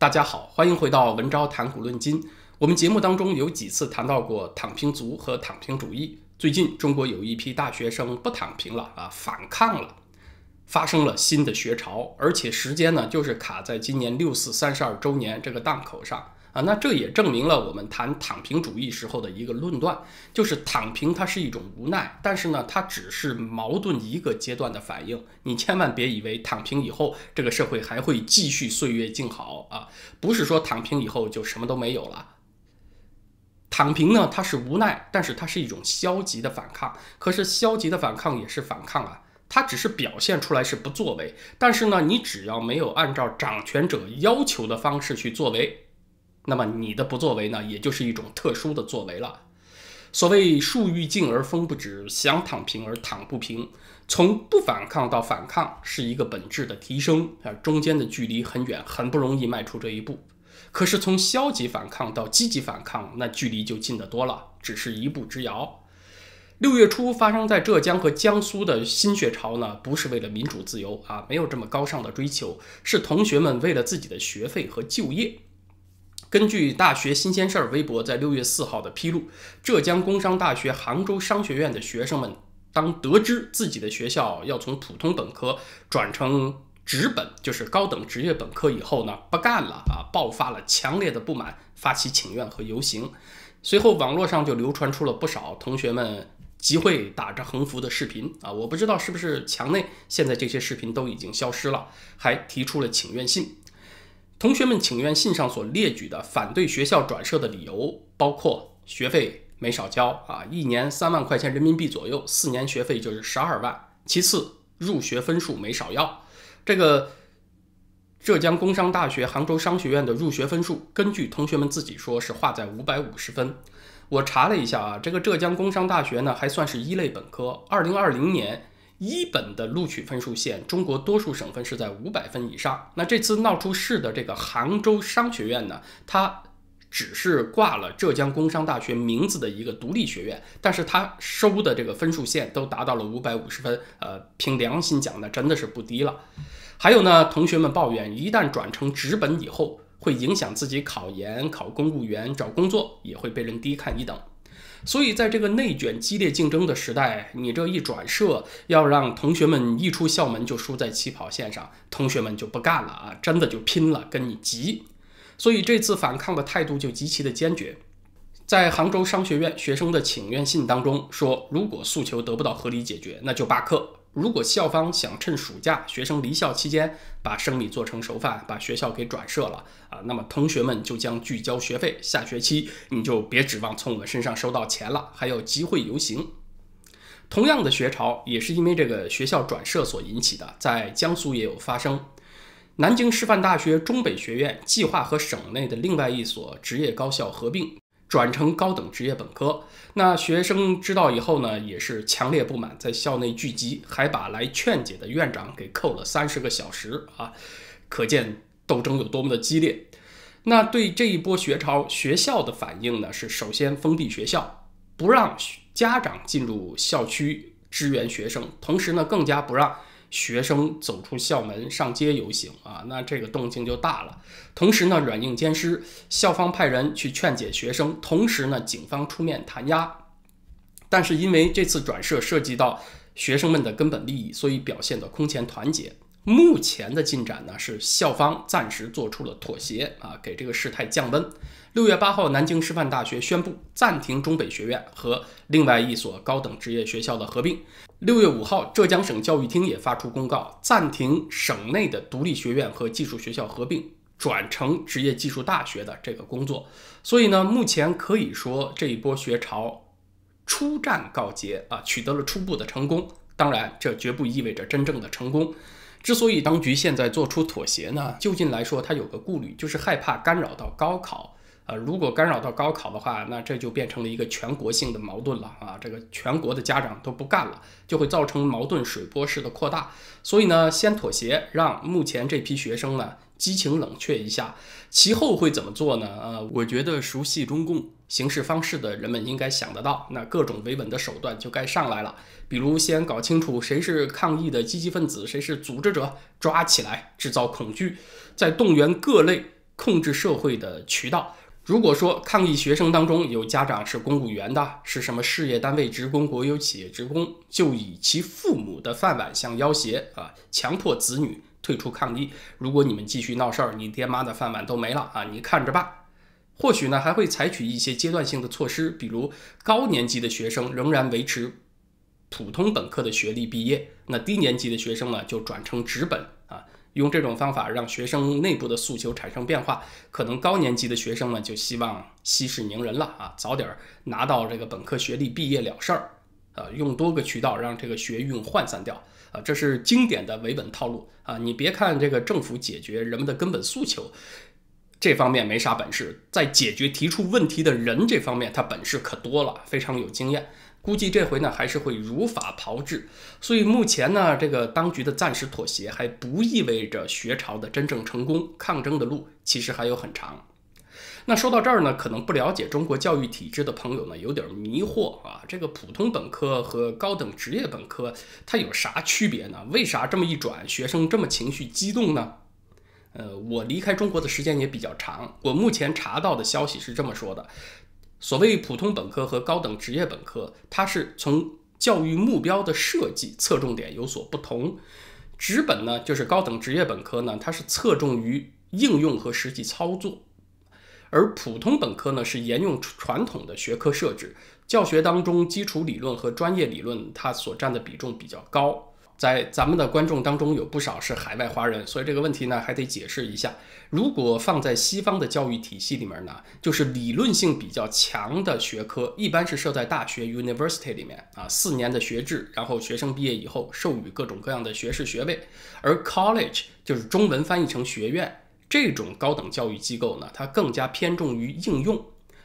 大家好，欢迎回到文昭谈古论今。我们节目当中有几次谈到过躺平族和躺平主义。最近中国有一批大学生不躺平了啊，反抗了，发生了新的学潮，而且时间呢就是卡在今年六四三十二周年这个档口上。啊，那这也证明了我们谈躺平主义时候的一个论断，就是躺平它是一种无奈，但是呢，它只是矛盾一个阶段的反应。你千万别以为躺平以后这个社会还会继续岁月静好啊，不是说躺平以后就什么都没有了。躺平呢，它是无奈，但是它是一种消极的反抗。可是消极的反抗也是反抗啊，它只是表现出来是不作为，但是呢，你只要没有按照掌权者要求的方式去作为。那么你的不作为呢，也就是一种特殊的作为了。所谓树欲静而风不止，想躺平而躺不平。从不反抗到反抗是一个本质的提升啊，中间的距离很远，很不容易迈出这一步。可是从消极反抗到积极反抗，那距离就近得多了，只是一步之遥。六月初发生在浙江和江苏的新学潮呢，不是为了民主自由啊，没有这么高尚的追求，是同学们为了自己的学费和就业。根据大学新鲜事儿微博在六月四号的披露，浙江工商大学杭州商学院的学生们，当得知自己的学校要从普通本科转成职本，就是高等职业本科以后呢，不干了啊，爆发了强烈的不满，发起请愿和游行。随后网络上就流传出了不少同学们集会打着横幅的视频啊，我不知道是不是墙内现在这些视频都已经消失了，还提出了请愿信。同学们请愿信上所列举的反对学校转设的理由，包括学费没少交啊，一年三万块钱人民币左右，四年学费就是十二万。其次，入学分数没少要。这个浙江工商大学杭州商学院的入学分数，根据同学们自己说是划在五百五十分。我查了一下啊，这个浙江工商大学呢，还算是一类本科。二零二零年。一本的录取分数线，中国多数省份是在五百分以上。那这次闹出事的这个杭州商学院呢，它只是挂了浙江工商大学名字的一个独立学院，但是它收的这个分数线都达到了五百五十分。呃，凭良心讲呢，真的是不低了。还有呢，同学们抱怨，一旦转成直本以后，会影响自己考研、考公务员、找工作，也会被人低看一等。所以，在这个内卷、激烈竞争的时代，你这一转社，要让同学们一出校门就输在起跑线上，同学们就不干了啊！真的就拼了，跟你急。所以这次反抗的态度就极其的坚决。在杭州商学院学生的请愿信当中说，如果诉求得不到合理解决，那就罢课。如果校方想趁暑假学生离校期间把生米做成熟饭，把学校给转设了啊，那么同学们就将拒交学费，下学期你就别指望从我们身上收到钱了，还有集会游行。同样的学潮也是因为这个学校转设所引起的，在江苏也有发生。南京师范大学中北学院计划和省内的另外一所职业高校合并。转成高等职业本科，那学生知道以后呢，也是强烈不满，在校内聚集，还把来劝解的院长给扣了三十个小时啊，可见斗争有多么的激烈。那对这一波学潮，学校的反应呢，是首先封闭学校，不让家长进入校区支援学生，同时呢，更加不让。学生走出校门上街游行啊，那这个动静就大了。同时呢，软硬兼施，校方派人去劝解学生，同时呢，警方出面弹压。但是因为这次转设涉及到学生们的根本利益，所以表现得空前团结。目前的进展呢，是校方暂时做出了妥协啊，给这个事态降温。六月八号，南京师范大学宣布暂停中北学院和另外一所高等职业学校的合并。六月五号，浙江省教育厅也发出公告，暂停省内的独立学院和技术学校合并转成职业技术大学的这个工作。所以呢，目前可以说这一波学潮初战告捷啊，取得了初步的成功。当然，这绝不意味着真正的成功。之所以当局现在做出妥协呢，就近来说，他有个顾虑，就是害怕干扰到高考。呃，如果干扰到高考的话，那这就变成了一个全国性的矛盾了啊！这个全国的家长都不干了，就会造成矛盾水波式的扩大。所以呢，先妥协，让目前这批学生呢激情冷却一下。其后会怎么做呢？呃，我觉得熟悉中共行事方式的人们应该想得到，那各种维稳的手段就该上来了。比如先搞清楚谁是抗议的积极分子，谁是组织者，抓起来制造恐惧，再动员各类。控制社会的渠道。如果说抗议学生当中有家长是公务员的，是什么事业单位职工、国有企业职工，就以其父母的饭碗相要挟啊，强迫子女退出抗议。如果你们继续闹事儿，你爹妈的饭碗都没了啊，你看着办。或许呢，还会采取一些阶段性的措施，比如高年级的学生仍然维持普通本科的学历毕业，那低年级的学生呢就转成职本，用这种方法让学生内部的诉求产生变化。可能高年级的学生呢就希望息事宁人了啊，早点拿到这个本科学历毕业了事儿啊，用多个渠道让这个学运涣散掉啊，这是经典的维稳套路啊。你别看这个政府解决人们的根本诉求。这方面没啥本事，在解决提出问题的人这方面，他本事可多了，非常有经验。估计这回呢，还是会如法炮制。所以目前呢，这个当局的暂时妥协，还不意味着学潮的真正成功。抗争的路其实还有很长。那说到这儿呢，可能不了解中国教育体制的朋友呢，有点迷惑啊。这个普通本科和高等职业本科，它有啥区别呢？为啥这么一转，学生这么情绪激动呢？呃，我离开中国的时间也比较长。我目前查到的消息是这么说的：所谓普通本科和高等职业本科，它是从教育目标的设计侧重点有所不同。职本呢，就是高等职业本科呢，它是侧重于应用和实际操作；而普通本科呢，是沿用传统的学科设置，教学当中基础理论和专业理论它所占的比重比较高。在咱们的观众当中有不少是海外华人，所以这个问题呢还得解释一下。如果放在西方的教育体系里面呢，就是理论性比较强的学科，一般是设在大学 （university） 里面啊，四年的学制，然后学生毕业以后授予各种各样的学士学位。而 college 就是中文翻译成学院这种高等教育机构呢，它更加偏重于应用。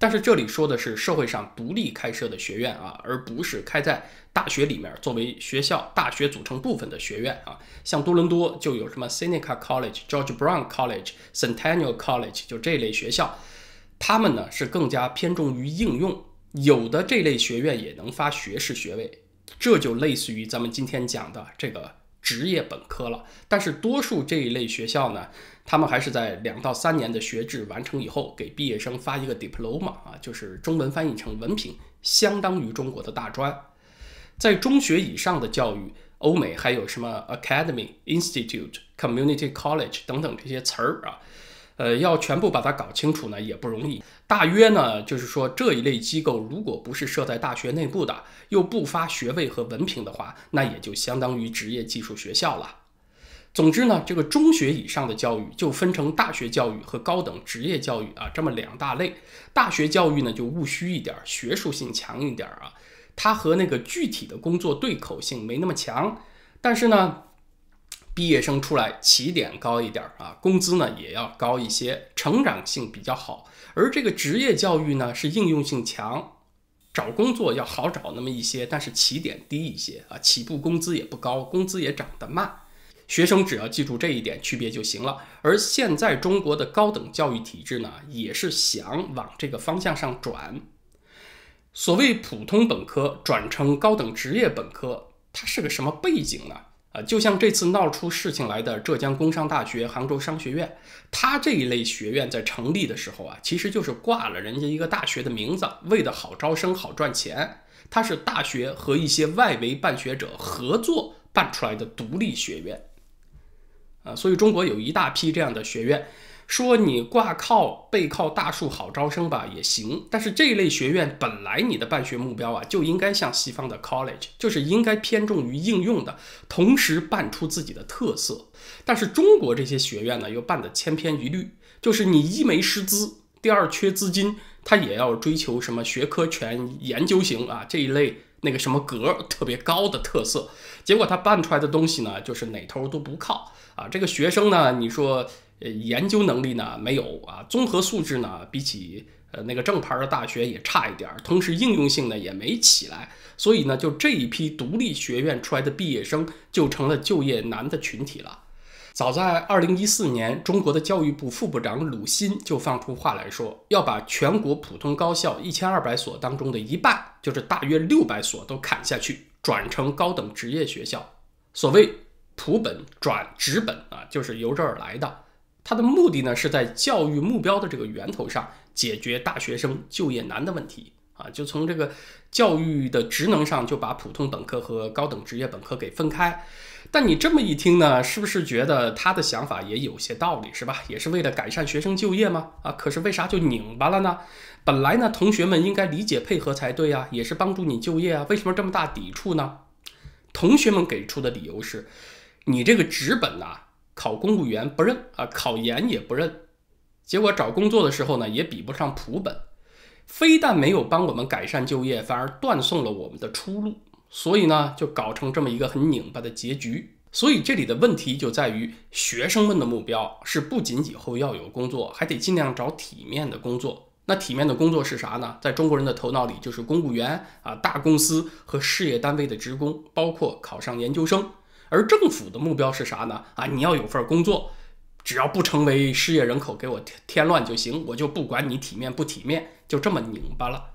但是这里说的是社会上独立开设的学院啊，而不是开在大学里面作为学校大学组成部分的学院啊。像多伦多就有什么 Seneca College、George Brown College、Centennial College，就这类学校，他们呢是更加偏重于应用。有的这类学院也能发学士学位，这就类似于咱们今天讲的这个职业本科了。但是多数这一类学校呢。他们还是在两到三年的学制完成以后，给毕业生发一个 diploma 啊，就是中文翻译成文凭，相当于中国的大专。在中学以上的教育，欧美还有什么 academy、institute、community college 等等这些词儿啊，呃，要全部把它搞清楚呢也不容易。大约呢，就是说这一类机构如果不是设在大学内部的，又不发学位和文凭的话，那也就相当于职业技术学校了。总之呢，这个中学以上的教育就分成大学教育和高等职业教育啊这么两大类。大学教育呢就务虚一点，学术性强一点啊，它和那个具体的工作对口性没那么强。但是呢，毕业生出来起点高一点啊，工资呢也要高一些，成长性比较好。而这个职业教育呢是应用性强，找工作要好找那么一些，但是起点低一些啊，起步工资也不高，工资也涨得慢。学生只要记住这一点区别就行了。而现在中国的高等教育体制呢，也是想往这个方向上转。所谓普通本科转成高等职业本科，它是个什么背景呢？啊，就像这次闹出事情来的浙江工商大学杭州商学院，它这一类学院在成立的时候啊，其实就是挂了人家一个大学的名字，为的好招生、好赚钱。它是大学和一些外围办学者合作办出来的独立学院。啊，所以中国有一大批这样的学院，说你挂靠背靠大树好招生吧也行，但是这一类学院本来你的办学目标啊就应该像西方的 college，就是应该偏重于应用的，同时办出自己的特色。但是中国这些学院呢又办得千篇一律，就是你一没师资，第二缺资金，他也要追求什么学科全研究型啊这一类那个什么格特别高的特色，结果他办出来的东西呢就是哪头都不靠。啊，这个学生呢，你说，呃，研究能力呢没有啊，综合素质呢比起呃那个正牌的大学也差一点，同时应用性呢也没起来，所以呢，就这一批独立学院出来的毕业生就成了就业难的群体了。早在二零一四年，中国的教育部副部长鲁新就放出话来说，要把全国普通高校一千二百所当中的一半，就是大约六百所都砍下去，转成高等职业学校。所谓。普本转职本啊，就是由这儿来的。它的目的呢是在教育目标的这个源头上解决大学生就业难的问题啊，就从这个教育的职能上就把普通本科和高等职业本科给分开。但你这么一听呢，是不是觉得他的想法也有些道理，是吧？也是为了改善学生就业吗？啊，可是为啥就拧巴了呢？本来呢，同学们应该理解配合才对啊，也是帮助你就业啊，为什么这么大抵触呢？同学们给出的理由是，你这个职本呐，考公务员不认啊，考研也不认，结果找工作的时候呢，也比不上普本，非但没有帮我们改善就业，反而断送了我们的出路。所以呢，就搞成这么一个很拧巴的结局。所以这里的问题就在于，学生们的目标是不仅以后要有工作，还得尽量找体面的工作。那体面的工作是啥呢？在中国人的头脑里，就是公务员啊、大公司和事业单位的职工，包括考上研究生。而政府的目标是啥呢？啊，你要有份工作，只要不成为失业人口，给我添添乱就行，我就不管你体面不体面，就这么拧巴了。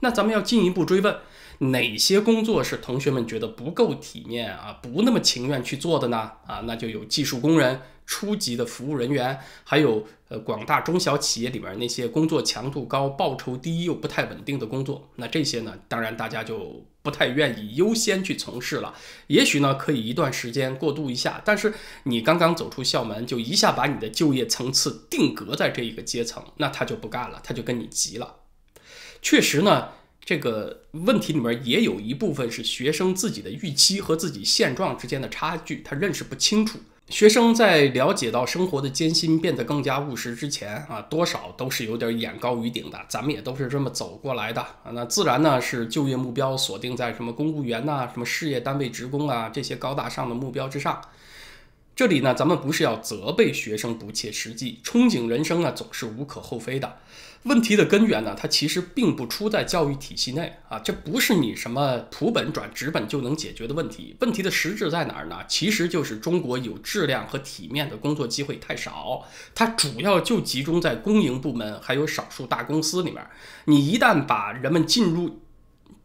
那咱们要进一步追问。哪些工作是同学们觉得不够体面啊，不那么情愿去做的呢？啊，那就有技术工人、初级的服务人员，还有呃广大中小企业里面那些工作强度高、报酬低又不太稳定的工作。那这些呢，当然大家就不太愿意优先去从事了。也许呢，可以一段时间过渡一下，但是你刚刚走出校门，就一下把你的就业层次定格在这一个阶层，那他就不干了，他就跟你急了。确实呢。这个问题里面也有一部分是学生自己的预期和自己现状之间的差距，他认识不清楚。学生在了解到生活的艰辛变得更加务实之前啊，多少都是有点眼高于顶的。咱们也都是这么走过来的啊，那自然呢是就业目标锁定在什么公务员呐、什么事业单位职工啊这些高大上的目标之上。这里呢，咱们不是要责备学生不切实际，憧憬人生啊，总是无可厚非的。问题的根源呢，它其实并不出在教育体系内啊，这不是你什么普本转职本就能解决的问题。问题的实质在哪儿呢？其实就是中国有质量和体面的工作机会太少，它主要就集中在公营部门还有少数大公司里面。你一旦把人们进入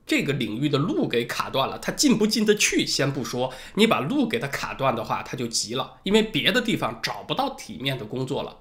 这个领域的路给卡断了，他进不进得去先不说，你把路给他卡断的话，他就急了，因为别的地方找不到体面的工作了。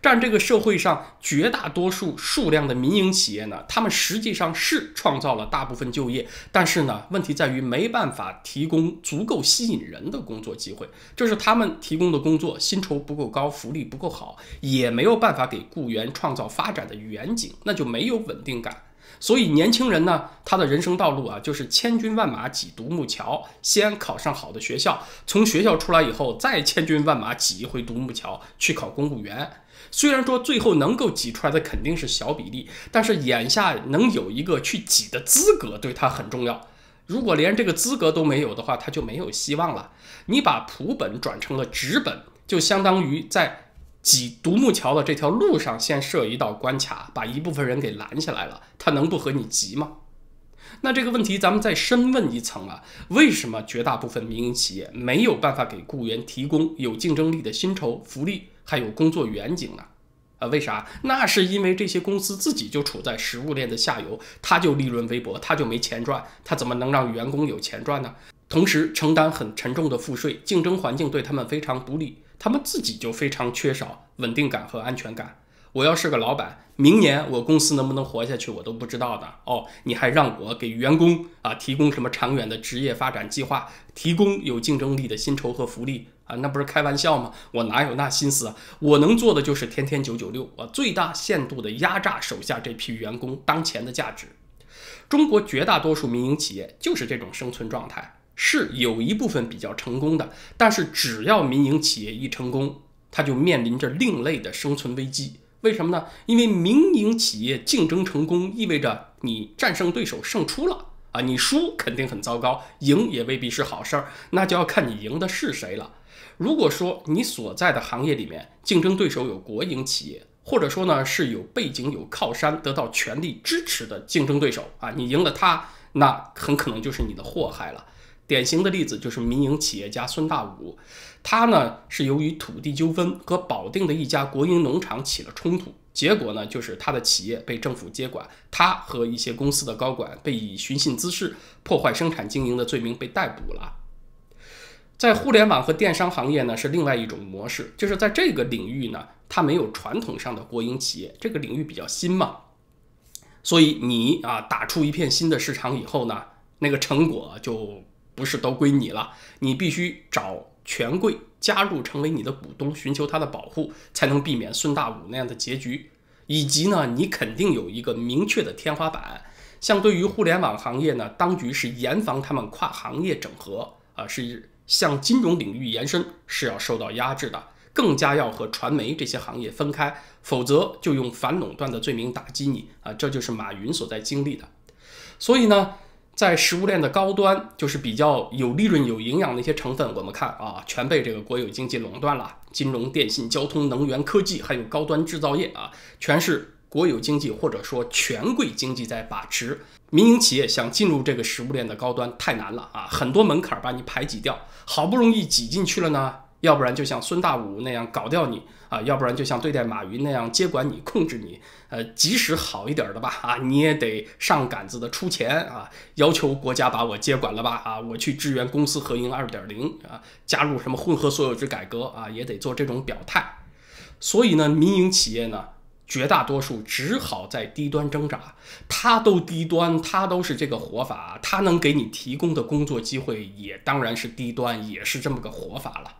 占这个社会上绝大多数数量的民营企业呢，他们实际上是创造了大部分就业，但是呢，问题在于没办法提供足够吸引人的工作机会，这是他们提供的工作薪酬不够高，福利不够好，也没有办法给雇员创造发展的远景，那就没有稳定感。所以年轻人呢，他的人生道路啊，就是千军万马挤独木桥，先考上好的学校，从学校出来以后，再千军万马挤一回独木桥去考公务员。虽然说最后能够挤出来的肯定是小比例，但是眼下能有一个去挤的资格对他很重要。如果连这个资格都没有的话，他就没有希望了。你把普本转成了职本，就相当于在挤独木桥的这条路上先设一道关卡，把一部分人给拦下来了。他能不和你急吗？那这个问题咱们再深问一层啊，为什么绝大部分民营企业没有办法给雇员提供有竞争力的薪酬福利？还有工作远景呢，啊，为啥？那是因为这些公司自己就处在食物链的下游，它就利润微薄，它就没钱赚，它怎么能让员工有钱赚呢？同时承担很沉重的赋税，竞争环境对他们非常不利，他们自己就非常缺少稳定感和安全感。我要是个老板，明年我公司能不能活下去，我都不知道的哦。你还让我给员工啊提供什么长远的职业发展计划，提供有竞争力的薪酬和福利啊？那不是开玩笑吗？我哪有那心思啊？我能做的就是天天九九六，我最大限度的压榨手下这批员工当前的价值。中国绝大多数民营企业就是这种生存状态，是有一部分比较成功的，但是只要民营企业一成功，它就面临着另类的生存危机。为什么呢？因为民营企业竞争成功，意味着你战胜对手胜出了啊！你输肯定很糟糕，赢也未必是好事儿，那就要看你赢的是谁了。如果说你所在的行业里面竞争对手有国营企业，或者说呢是有背景、有靠山、得到权力支持的竞争对手啊，你赢了他，那很可能就是你的祸害了。典型的例子就是民营企业家孙大武，他呢是由于土地纠纷和保定的一家国营农场起了冲突，结果呢就是他的企业被政府接管，他和一些公司的高管被以寻衅滋事、破坏生产经营的罪名被逮捕了。在互联网和电商行业呢，是另外一种模式，就是在这个领域呢，它没有传统上的国营企业，这个领域比较新嘛，所以你啊打出一片新的市场以后呢，那个成果就不是都归你了，你必须找权贵加入成为你的股东，寻求他的保护，才能避免孙大武那样的结局。以及呢，你肯定有一个明确的天花板。像对于互联网行业呢，当局是严防他们跨行业整合啊，是向金融领域延伸，是要受到压制的。更加要和传媒这些行业分开，否则就用反垄断的罪名打击你啊！这就是马云所在经历的。所以呢，在食物链的高端，就是比较有利润、有营养的一些成分，我们看啊，全被这个国有经济垄断了。金融、电信、交通、能源、科技，还有高端制造业啊，全是国有经济或者说权贵经济在把持。民营企业想进入这个食物链的高端太难了啊，很多门槛把你排挤掉。好不容易挤进去了呢。要不然就像孙大武那样搞掉你啊，要不然就像对待马云那样接管你、控制你。呃，即使好一点的吧，啊，你也得上杆子的出钱啊，要求国家把我接管了吧，啊，我去支援公司合营二点零啊，加入什么混合所有制改革啊，也得做这种表态。所以呢，民营企业呢，绝大多数只好在低端挣扎。它都低端，它都是这个活法，它能给你提供的工作机会也当然是低端，也是这么个活法了。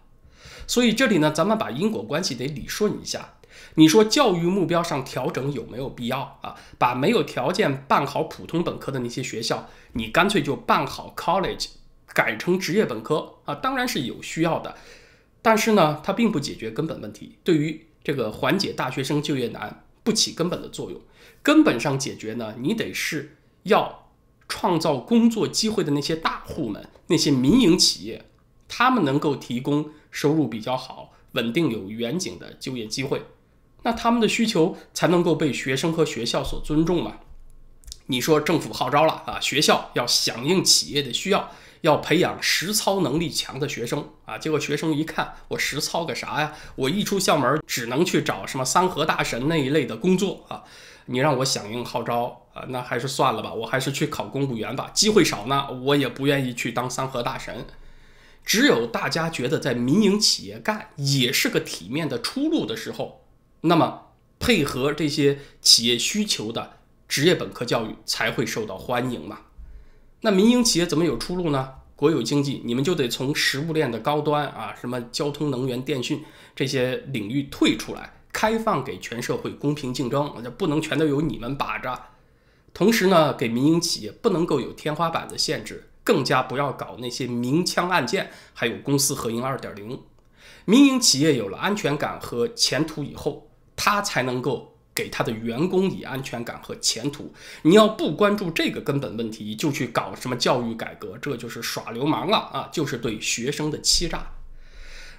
所以这里呢，咱们把因果关系得理顺一下。你说教育目标上调整有没有必要啊？把没有条件办好普通本科的那些学校，你干脆就办好 college，改成职业本科啊？当然是有需要的，但是呢，它并不解决根本问题。对于这个缓解大学生就业难不起根本的作用。根本上解决呢，你得是要创造工作机会的那些大户们，那些民营企业，他们能够提供。收入比较好、稳定有远景的就业机会，那他们的需求才能够被学生和学校所尊重嘛？你说政府号召了啊，学校要响应企业的需要，要培养实操能力强的学生啊，结果学生一看，我实操个啥呀？我一出校门只能去找什么三和大神那一类的工作啊！你让我响应号召啊，那还是算了吧，我还是去考公务员吧，机会少呢，我也不愿意去当三和大神。只有大家觉得在民营企业干也是个体面的出路的时候，那么配合这些企业需求的职业本科教育才会受到欢迎嘛？那民营企业怎么有出路呢？国有经济你们就得从食物链的高端啊，什么交通、能源、电讯这些领域退出来，开放给全社会公平竞争，就不能全都由你们把着。同时呢，给民营企业不能够有天花板的限制。更加不要搞那些明枪暗箭，还有公私合营二点零。民营企业有了安全感和前途以后，他才能够给他的员工以安全感和前途。你要不关注这个根本问题，就去搞什么教育改革，这就是耍流氓了啊！就是对学生的欺诈。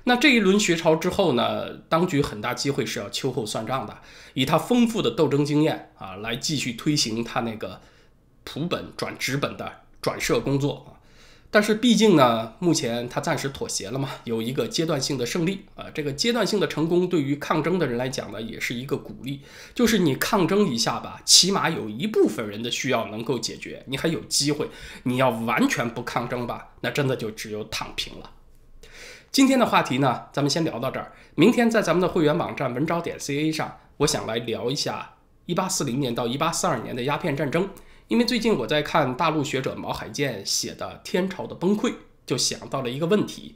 那这一轮学潮之后呢，当局很大机会是要秋后算账的，以他丰富的斗争经验啊，来继续推行他那个普本转直本的。转设工作啊，但是毕竟呢，目前他暂时妥协了嘛，有一个阶段性的胜利啊。这个阶段性的成功对于抗争的人来讲呢，也是一个鼓励，就是你抗争一下吧，起码有一部分人的需要能够解决，你还有机会。你要完全不抗争吧，那真的就只有躺平了。今天的话题呢，咱们先聊到这儿。明天在咱们的会员网站文招点 ca 上，我想来聊一下一八四零年到一八四二年的鸦片战争。因为最近我在看大陆学者毛海建写的《天朝的崩溃》，就想到了一个问题：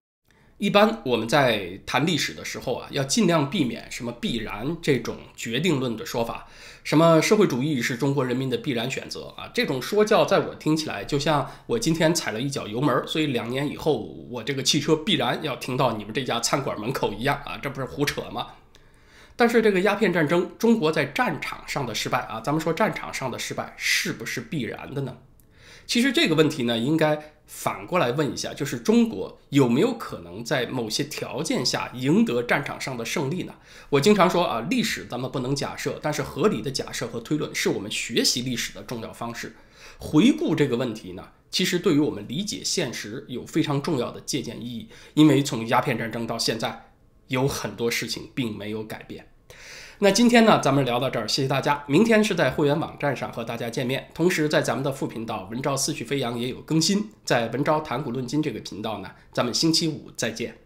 一般我们在谈历史的时候啊，要尽量避免什么必然这种决定论的说法，什么社会主义是中国人民的必然选择啊，这种说教在我听起来就像我今天踩了一脚油门，所以两年以后我这个汽车必然要停到你们这家餐馆门口一样啊，这不是胡扯吗？但是这个鸦片战争，中国在战场上的失败啊，咱们说战场上的失败是不是必然的呢？其实这个问题呢，应该反过来问一下，就是中国有没有可能在某些条件下赢得战场上的胜利呢？我经常说啊，历史咱们不能假设，但是合理的假设和推论是我们学习历史的重要方式。回顾这个问题呢，其实对于我们理解现实有非常重要的借鉴意义，因为从鸦片战争到现在。有很多事情并没有改变。那今天呢，咱们聊到这儿，谢谢大家。明天是在会员网站上和大家见面，同时在咱们的副频道“文昭思绪飞扬”也有更新。在“文昭谈股论金”这个频道呢，咱们星期五再见。